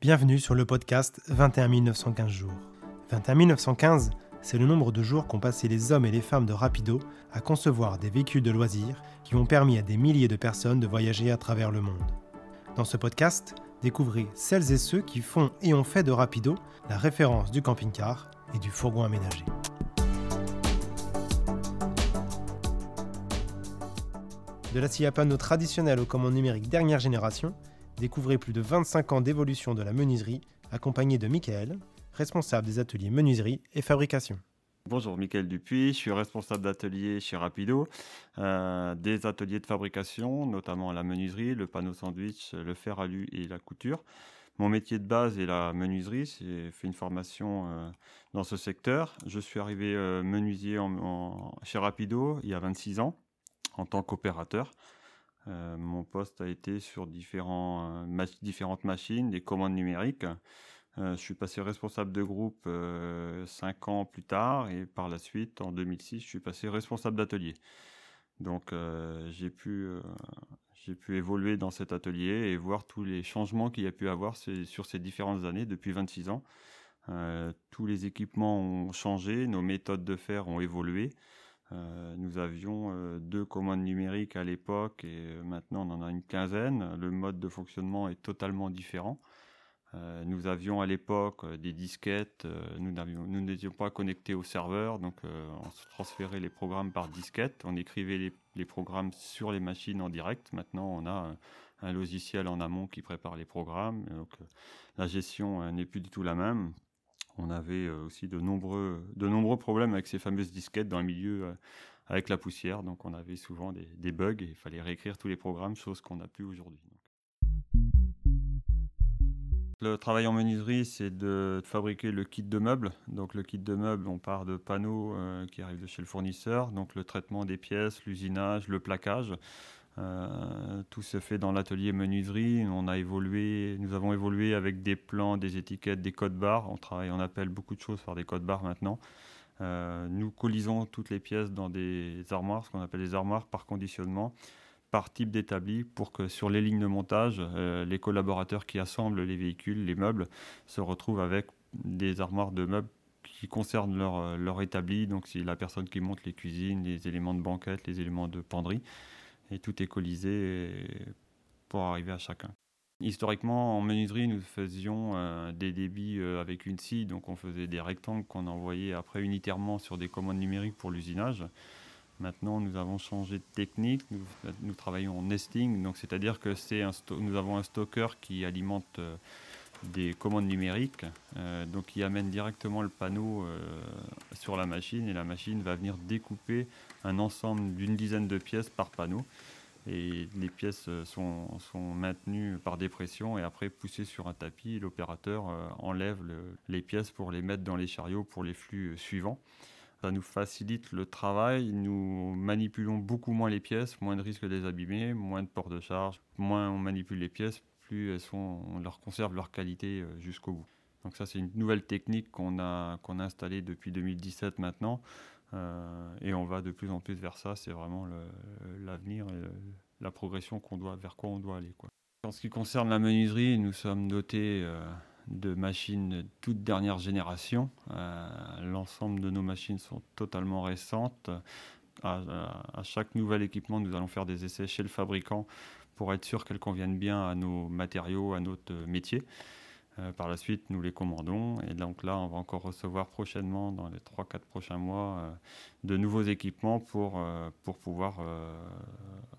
Bienvenue sur le podcast 21 915 jours. 21 915, c'est le nombre de jours qu'ont passé les hommes et les femmes de Rapido à concevoir des véhicules de loisirs qui ont permis à des milliers de personnes de voyager à travers le monde. Dans ce podcast, découvrez celles et ceux qui font et ont fait de Rapido la référence du camping-car et du fourgon aménagé. De la panneau traditionnelle aux commandes numériques dernière génération, découvrez plus de 25 ans d'évolution de la menuiserie, accompagné de Michael, responsable des ateliers menuiserie et fabrication. Bonjour, Michael Dupuis, je suis responsable d'atelier chez Rapido, euh, des ateliers de fabrication, notamment la menuiserie, le panneau sandwich, le fer alu et la couture. Mon métier de base est la menuiserie, j'ai fait une formation euh, dans ce secteur. Je suis arrivé euh, menuisier chez Rapido il y a 26 ans en tant qu'opérateur. Euh, mon poste a été sur euh, différentes machines, des commandes numériques. Euh, je suis passé responsable de groupe cinq ans plus tard et par la suite, en 2006, je suis passé responsable d'atelier. Donc j'ai pu évoluer dans cet atelier et voir tous les changements qu'il y a pu avoir sur ces différentes années depuis 26 ans. tous les équipements ont changé, nos méthodes de faire ont évolué. Euh, nous avions euh, deux commandes numériques à l'époque et euh, maintenant on en a une quinzaine. Le mode de fonctionnement est totalement différent. nous avions à l'époque des disquettes, nous n'étions pas connectés au serveur, donc on transférait les programmes par disquette, on écrivait les, programmes sur les machines en direct. Maintenant on a un, logiciel en amont qui prépare les programmes, donc la gestion n'est plus du tout la même on avait euh, aussi de nombreux, de nombreux problèmes avec ces fameuses disquettes dans le milieu euh, avec la poussière. Donc on avait souvent des, bugs et il fallait réécrire tous les programmes, chose qu'on n'a plus aujourd'hui. Le travail en menuiserie, c'est de fabriquer le kit de meubles. Donc le kit de meubles, on part de panneaux euh, qui arrivent de chez le fournisseur, donc le traitement des pièces, l'usinage, le plaquage. Euh, tout se fait dans l'atelier menuiserie. On a évolué, nous avons évolué avec des plans, des étiquettes, des codes barres. On travaille, on appelle beaucoup de choses par des codes barres maintenant. Euh, nous colisons toutes les pièces dans des armoires, ce qu'on appelle des armoires par conditionnement, par type d'établi, pour que sur les lignes de montage, euh, les collaborateurs qui assemblent les véhicules, les meubles, se retrouvent avec des armoires de meubles qui concernent leur, leur établi. Donc, c'est la personne qui monte les cuisines, les éléments de banquette, les éléments de penderie et tout est colisé pour arriver à chacun. Historiquement, en menuiserie, nous faisions euh, des débits euh, avec une scie, donc on faisait des rectangles qu'on envoyait après unitairement sur des commandes numériques pour l'usinage. Maintenant, nous avons changé de technique, nous, travaillons en nesting, donc c'est-à-dire que c'est nous avons un stocker qui alimente euh, des commandes numériques, donc qui amène directement le panneau sur la machine et la machine va venir découper un ensemble d'une dizaine de pièces par panneau. Et les pièces euh, sont, sont, maintenues par dépression et après poussées sur un tapis. L'opérateur euh, enlève les pièces pour les mettre dans les chariots pour les flux euh, suivants. Ça nous facilite le travail. Nous manipulons beaucoup moins les pièces, moins de risques de les abîmer, moins de port de charge. Moins on manipule les pièces, plus elles sont, on leur conserve leur qualité jusqu'au bout. Donc ça, c'est une nouvelle technique qu'on a, qu'on a installée depuis 2017 maintenant. Euh, et on va de plus en plus vers ça. C'est vraiment l'avenir la progression qu'on doit, vers quoi on doit aller. Quoi. En ce qui concerne la menuiserie, nous sommes dotés euh, de machines toute dernière génération. Euh, l'ensemble de nos machines sont totalement récentes. À, à, chaque nouvel équipement, nous allons faire des essais chez le fabricant pour être sûr qu'elles conviennent bien à nos matériaux, à notre métier. Euh, par la suite, nous les commandons. Et donc là, on va encore recevoir prochainement, dans les 3-4 prochains mois, euh, de nouveaux équipements pour, euh, pour pouvoir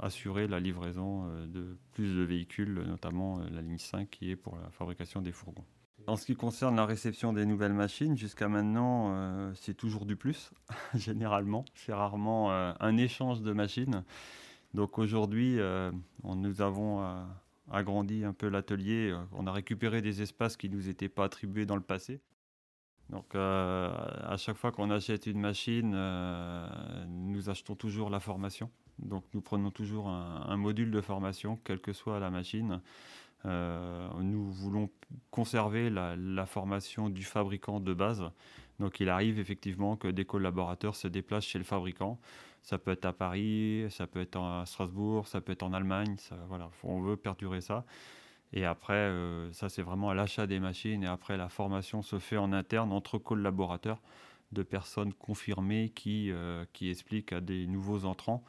assurer la livraison de plus de véhicules, notamment la ligne 5 qui est pour la fabrication des fourgons. En ce qui concerne la réception des nouvelles machines, jusqu'à maintenant, c'est toujours du plus, généralement. C'est rarement un échange de machines. Donc aujourd'hui, nous avons agrandi un peu l'atelier. Euh, on a récupéré des espaces qui nous étaient pas attribués dans le passé. Donc euh, à chaque fois qu'on achète une machine, euh, nous achetons toujours la formation. Donc nous prenons toujours un, module de formation, quelle que soit la machine. Nous voulons conserver la, formation du fabricant de base. Donc il arrive effectivement que des collaborateurs se déplacent chez le fabricant ça peut être à Paris, ça peut être à Strasbourg, ça peut être en Allemagne. voilà, on veut perdurer ça. Et après, ça c'est vraiment à l'achat des machines et après la formation se fait en interne entre collaborateurs de personnes confirmées qui, qui expliquent à des nouveaux entrants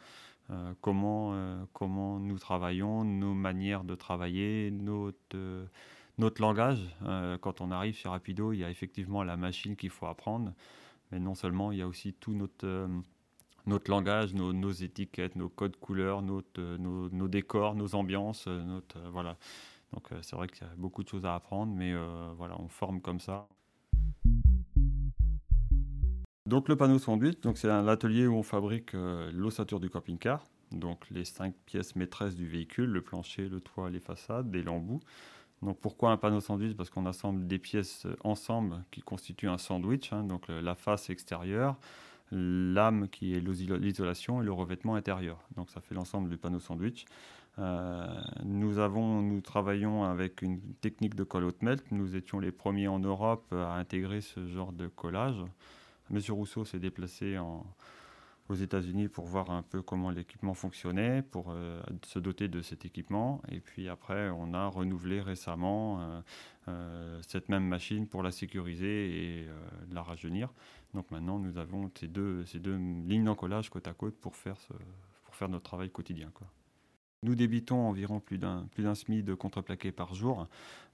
comment, comment nous travaillons, nos manières de travailler, notre, notre langage. quand on arrive sur Rapido, il y a effectivement la machine qu'il faut apprendre, mais non seulement, il y a aussi tout notre notre langage, nos, étiquettes, nos codes couleurs, notre, nos, nos, décors, nos ambiances, notre, voilà. Donc c'est vrai qu'il y a beaucoup de choses à apprendre, mais voilà, on forme comme ça. Donc le panneau sandwich, c'est un atelier où on fabrique l'ossature du camping-car, donc les cinq pièces maîtresses du véhicule, le plancher, le toit, les façades, des l'embout. Donc pourquoi un panneau sandwich? Parce qu'on assemble des pièces ensemble qui constituent un sandwich, hein, donc la face extérieure, l'âme qui est l'isolation et le revêtement intérieur. Donc ça fait l'ensemble du panneau sandwich. Euh, nous, avons, nous travaillons avec une technique de colle haute melt. Nous étions les premiers en Europe à intégrer ce genre de collage. Monsieur Rousseau s'est déplacé aux États-Unis pour voir un peu comment l'équipement fonctionnait, pour euh, se doter de cet équipement. Et puis après, on a renouvelé récemment euh, euh, cette même machine pour la sécuriser et la rajeunir. Donc maintenant, nous avons ces deux, lignes d'encollage côte à côte pour faire, notre travail quotidien. Nous débitons environ plus d'un plus d'un SMI de contreplaqué par jour.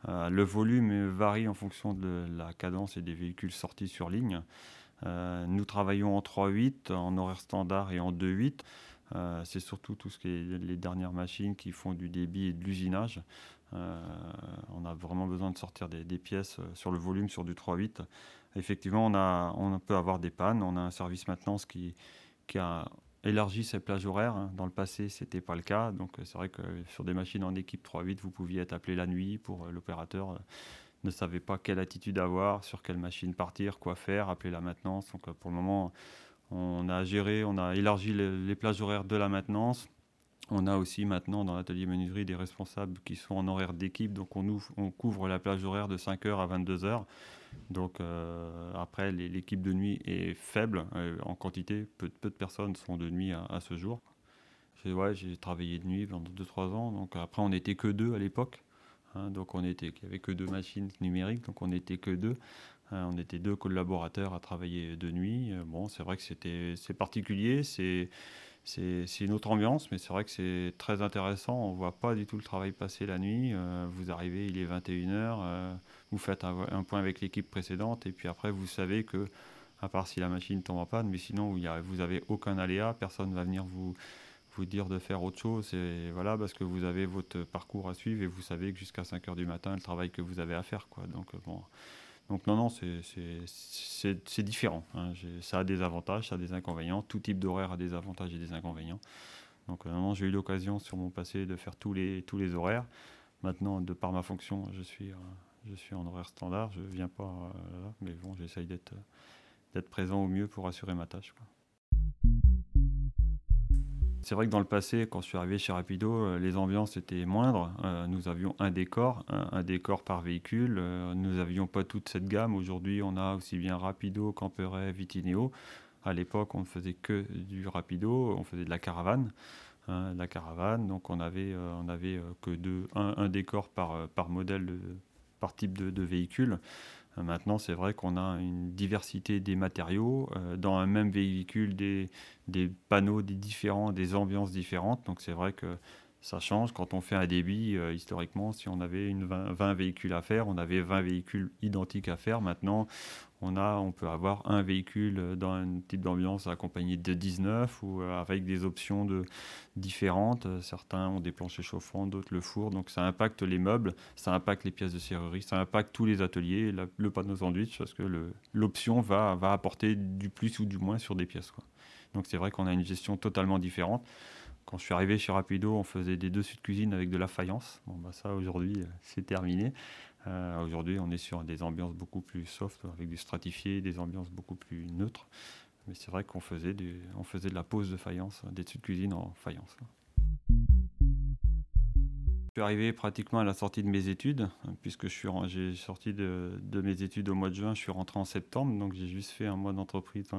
le volume varie en fonction de la cadence et des véhicules sortis sur ligne. Euh, nous travaillons en 3.8, en horaire standard et en 2.8. Euh, c'est surtout tout ce qui est les dernières machines qui font du débit et de l'usinage. Euh, on a vraiment besoin de sortir des, pièces sur le volume sur du 3.8. Effectivement, on, a, on peut avoir des pannes. On a un service maintenance qui, qui a élargi ses plages horaires. Hein. Dans le passé, ce n'était pas le cas. Donc, c'est vrai que sur des machines en équipe 3.8, vous pouviez être appelé la nuit pour l'opérateur ne savait pas quelle attitude avoir, sur quelle machine partir, quoi faire, appeler la maintenance. Donc euh, pour le moment, on a géré, on a élargi les, plages horaires de la maintenance. On a aussi maintenant dans l'atelier menuiserie des responsables qui sont en horaire d'équipe, donc on, couvre la plage horaire de 5h à 22h. Donc euh, après, l'équipe de nuit est faible euh, en quantité, peu, peu, de personnes sont de nuit à, ce jour. J'ai travaillé de nuit pendant 2-3 ans, donc après on n'était que deux à l'époque. Hein, donc on était, il n'y avait que deux machines numériques, donc on n'était que deux. Hein, on était deux collaborateurs à travailler de nuit. Euh, bon, c'est vrai que c'était, c'est particulier, c'est, c'est, une autre ambiance, mais c'est vrai que c'est très intéressant. On ne voit pas du tout le travail passer la nuit. Euh, vous arrivez, il est 21h, euh, vous faites un, point avec l'équipe précédente, et puis après, vous savez que, à part si la machine tombe en panne, mais sinon, vous n'avez aucun aléa, personne ne va venir vous, vous dire de faire autre chose. Et voilà, parce que vous avez votre parcours à suivre et vous savez que jusqu'à 5 heures du matin, le travail que vous avez à faire. Quoi. Donc, euh, bon. Donc non, non, c'est différent. Hein. Ça a des avantages, ça a des inconvénients. Tout type d'horaire a des avantages et des inconvénients. Donc euh, non, j'ai eu l'occasion sur mon passé de faire tous les, tous les horaires. Maintenant, de par ma fonction, je suis, euh, je suis en horaire standard. Je viens pas mais bon, j'essaye d'être présent au mieux pour assurer ma tâche. C'est vrai que dans le passé, quand je suis arrivé chez Rapido, euh, les ambiances étaient moindres. Euh, nous avions un décor, un, décor par véhicule. Euh, nous n'avions pas toute cette gamme. Aujourd'hui, on a aussi bien Rapido, Camperet, Vitineo. À l'époque, on ne faisait que du Rapido, on faisait de la caravane. Hein, la caravane, donc on avait, on avait que deux, un, décor par, par modèle, par type de, de véhicule. Euh, maintenant, c'est vrai qu'on a une diversité des matériaux, euh, dans un même véhicule des, panneaux des différents, des ambiances différentes. Donc c'est vrai que ça change. Quand on fait un débit, euh, historiquement, si on avait une 20, véhicules à faire, on avait 20 véhicules identiques à faire. Maintenant, on, a, on peut avoir un véhicule dans un type d'ambiance accompagné de 19 ou euh, avec des options de, différentes. Certains ont des planchers chauffants, d'autres le four. Donc ça impacte les meubles, ça impacte les pièces de serrurerie, ça impacte tous les ateliers, le panneau sandwich, parce que l'option va, apporter du plus ou du moins sur des pièces. Donc c'est vrai qu'on a une gestion totalement différente. Quand je suis arrivé chez Rapido, on faisait des dessus de cuisine avec de la faïence. Bon, bah ça, aujourd'hui, euh, c'est terminé. Euh, aujourd'hui, on est sur des ambiances beaucoup plus soft, avec du stratifié, des ambiances beaucoup plus neutres. Mais c'est vrai qu'on faisait, on faisait de la pose de faïence, des dessus de cuisine en faïence. Je suis arrivé pratiquement à la sortie de mes études, puisque j'ai sorti de, mes études au mois de juin, je suis rentré en septembre, donc j'ai juste fait un mois d'entreprise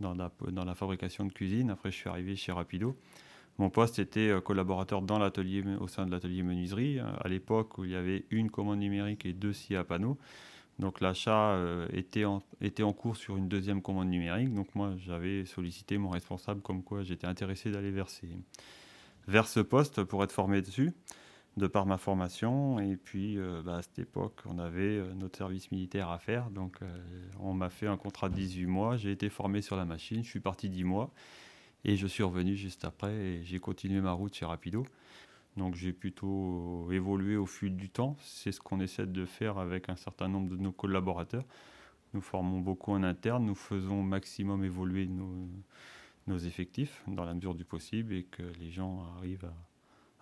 dans la fabrication de cuisine. Après, je suis arrivé chez Rapido. Mon poste était collaborateur dans l'atelier, au sein de l'atelier menuiserie, à l'époque où il y avait une commande numérique et deux scies à panneaux. Donc l'achat était, en, était en cours sur une deuxième commande numérique. Donc moi, j'avais sollicité mon responsable comme quoi j'étais intéressé d'aller vers, vers ce poste pour être formé dessus de par ma formation. Et puis, euh, bah, à cette époque, on avait euh, notre service militaire à faire. Donc, euh, on m'a fait un contrat de 18 mois. J'ai été formé sur la machine. Je suis parti 10 mois. Et je suis revenu juste après. Et j'ai continué ma route chez Rapido. Donc, j'ai plutôt évolué au fil du temps. C'est ce qu'on essaie de faire avec un certain nombre de nos collaborateurs. Nous formons beaucoup en interne. Nous faisons au maximum évoluer nos, effectifs dans la mesure du possible et que les gens arrivent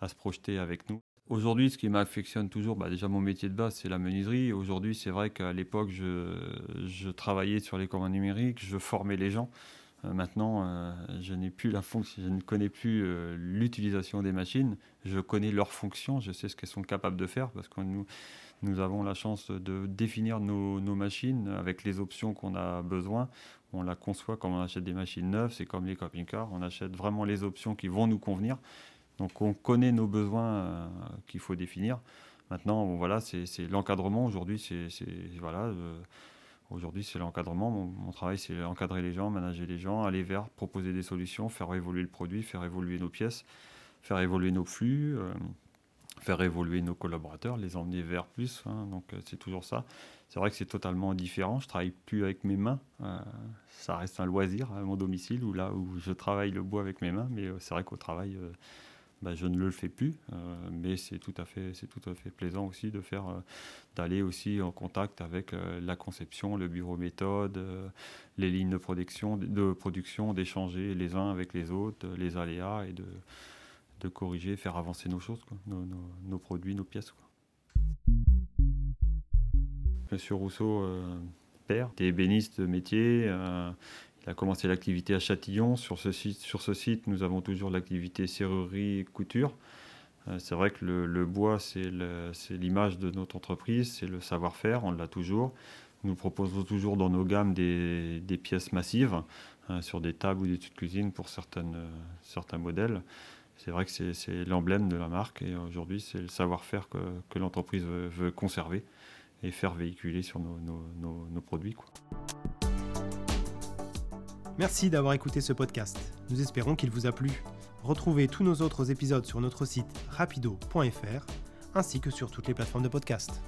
à, se projeter avec nous. Aujourd'hui, ce qui m'affectionne toujours, bah déjà mon métier de base, c'est la menuiserie. Aujourd'hui, c'est vrai qu'à l'époque, je, travaillais sur les commandes numériques, je formais les gens. Euh, maintenant, euh, je n'ai plus la fonction, je ne connais plus euh, l'utilisation des machines. Je connais leurs fonctions, je sais ce qu'elles sont capables de faire parce que nous, avons la chance de définir nos, machines avec les options qu'on a besoin. On la conçoit comme on achète des machines neuves, c'est comme les camping-cars. On achète vraiment les options qui vont nous convenir. Donc on connaît nos besoins qu'il faut définir. Maintenant, voilà, c'est l'encadrement. Aujourd'hui, c'est voilà. Aujourd'hui, c'est l'encadrement. Mon, travail, c'est encadrer les gens, manager les gens, aller vers, proposer des solutions, faire évoluer le produit, faire évoluer nos pièces, faire évoluer nos flux, euh, faire évoluer nos collaborateurs, les emmener vers plus. Hein. donc, c'est toujours ça. C'est vrai que c'est totalement différent. Je travaille plus avec mes mains. ça reste un loisir à mon domicile, où là où je travaille le bois avec mes mains. Mais c'est vrai qu'au travail bah, je ne le fais plus, euh, mais c'est tout à fait, plaisant aussi euh, d'aller aussi en contact avec euh, la conception, le bureau méthode, les lignes de production, de production, d'échanger les uns avec les autres, les aléas et de, corriger, faire avancer nos choses, Nos, produits, nos pièces. Monsieur Rousseau, père, était ébéniste de métier. A commencé l'activité à Châtillon. Sur ce site, sur ce site nous avons toujours l'activité serrurerie et couture. Euh, c'est vrai que le, bois, c'est l'image de notre entreprise, c'est le savoir-faire, on l'a toujours. Nous proposons toujours dans nos gammes des, pièces massives euh, sur des tables ou des de cuisine pour euh, certains modèles. C'est vrai que c'est l'emblème de la marque et aujourd'hui, c'est le savoir-faire que, l'entreprise veut, conserver et faire véhiculer sur nos, produits. Merci d'avoir écouté ce podcast. Nous espérons qu'il vous a plu. Retrouvez tous nos autres épisodes sur notre site rapido.fr ainsi que sur toutes les plateformes de podcast.